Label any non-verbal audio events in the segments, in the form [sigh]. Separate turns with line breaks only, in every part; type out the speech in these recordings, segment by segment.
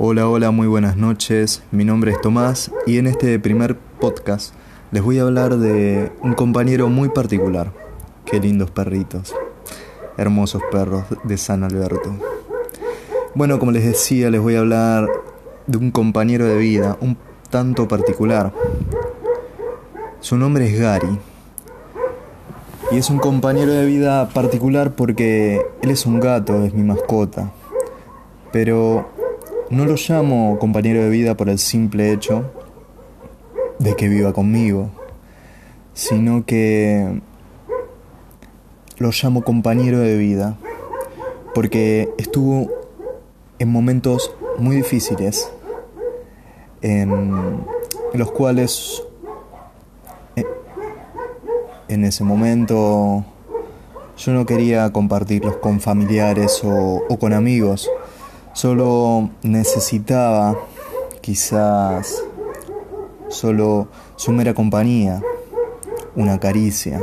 Hola, hola, muy buenas noches. Mi nombre es Tomás y en este primer podcast les voy a hablar de un compañero muy particular. Qué lindos perritos. Hermosos perros de San Alberto. Bueno, como les decía, les voy a hablar de un compañero de vida un tanto particular. Su nombre es Gary. Y es un compañero de vida particular porque él es un gato, es mi mascota. Pero no lo llamo compañero de vida por el simple hecho de que viva conmigo, sino que lo llamo compañero de vida porque estuvo en momentos muy difíciles en los cuales eh, en ese momento yo no quería compartirlos con familiares o, o con amigos Solo necesitaba quizás solo su mera compañía, una caricia,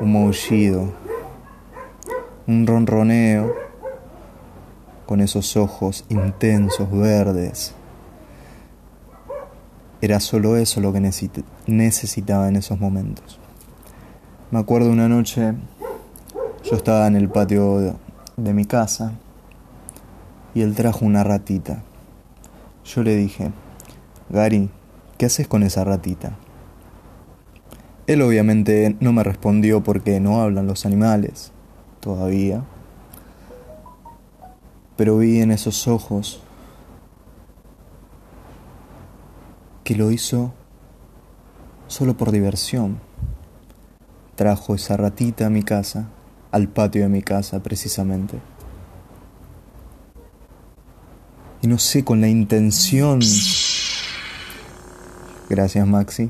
un maullido, un ronroneo con esos ojos intensos, verdes. Era solo eso lo que necesitaba en esos momentos. Me acuerdo una noche, yo estaba en el patio de mi casa y él trajo una ratita. Yo le dije, Gary, ¿qué haces con esa ratita? Él obviamente no me respondió porque no hablan los animales todavía, pero vi en esos ojos que lo hizo solo por diversión. Trajo esa ratita a mi casa, al patio de mi casa precisamente. Y no sé, con la intención... Gracias Maxi.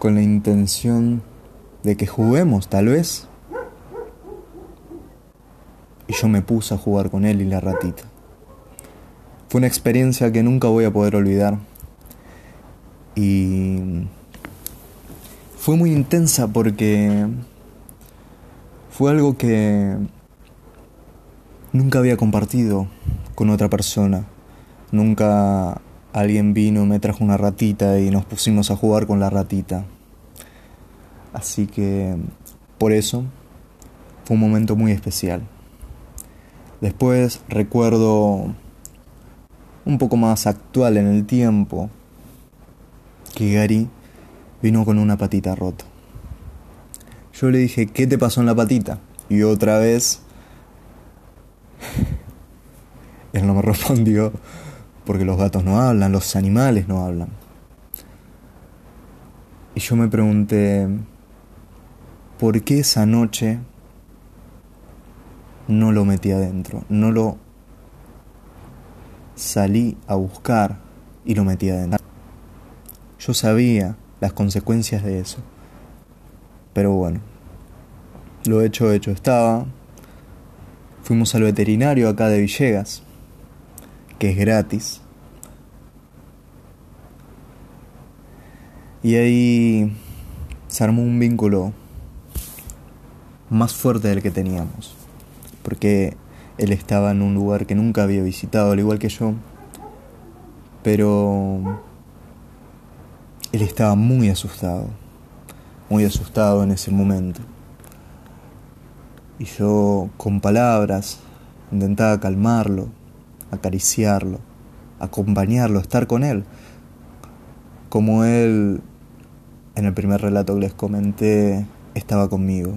Con la intención de que juguemos, tal vez. Y yo me puse a jugar con él y la ratita. Fue una experiencia que nunca voy a poder olvidar. Y fue muy intensa porque fue algo que nunca había compartido con otra persona. Nunca alguien vino, me trajo una ratita y nos pusimos a jugar con la ratita. Así que por eso fue un momento muy especial. Después recuerdo un poco más actual en el tiempo que Gary vino con una patita rota. Yo le dije, ¿qué te pasó en la patita? Y otra vez él no me [laughs] respondió porque los gatos no hablan, los animales no hablan. Y yo me pregunté, ¿por qué esa noche no lo metí adentro? No lo salí a buscar y lo metí adentro. Yo sabía las consecuencias de eso. Pero bueno, lo hecho hecho estaba. Fuimos al veterinario acá de Villegas que es gratis. Y ahí se armó un vínculo más fuerte del que teníamos. Porque él estaba en un lugar que nunca había visitado, al igual que yo. Pero él estaba muy asustado. Muy asustado en ese momento. Y yo con palabras intentaba calmarlo, acariciarlo, acompañarlo, estar con él. Como él, en el primer relato que les comenté, estaba conmigo.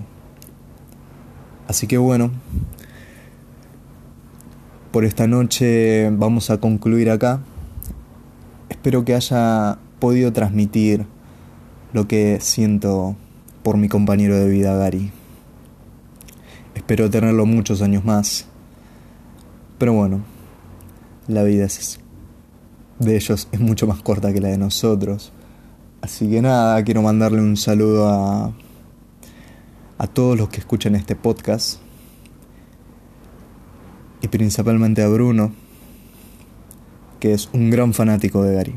Así que bueno, por esta noche vamos a concluir acá. Espero que haya podido transmitir lo que siento por mi compañero de vida, Gary. Espero tenerlo muchos años más. Pero bueno, la vida de ellos es mucho más corta que la de nosotros. Así que nada, quiero mandarle un saludo a, a todos los que escuchan este podcast y principalmente a Bruno, que es un gran fanático de Gary.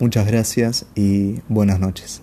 Muchas gracias y buenas noches.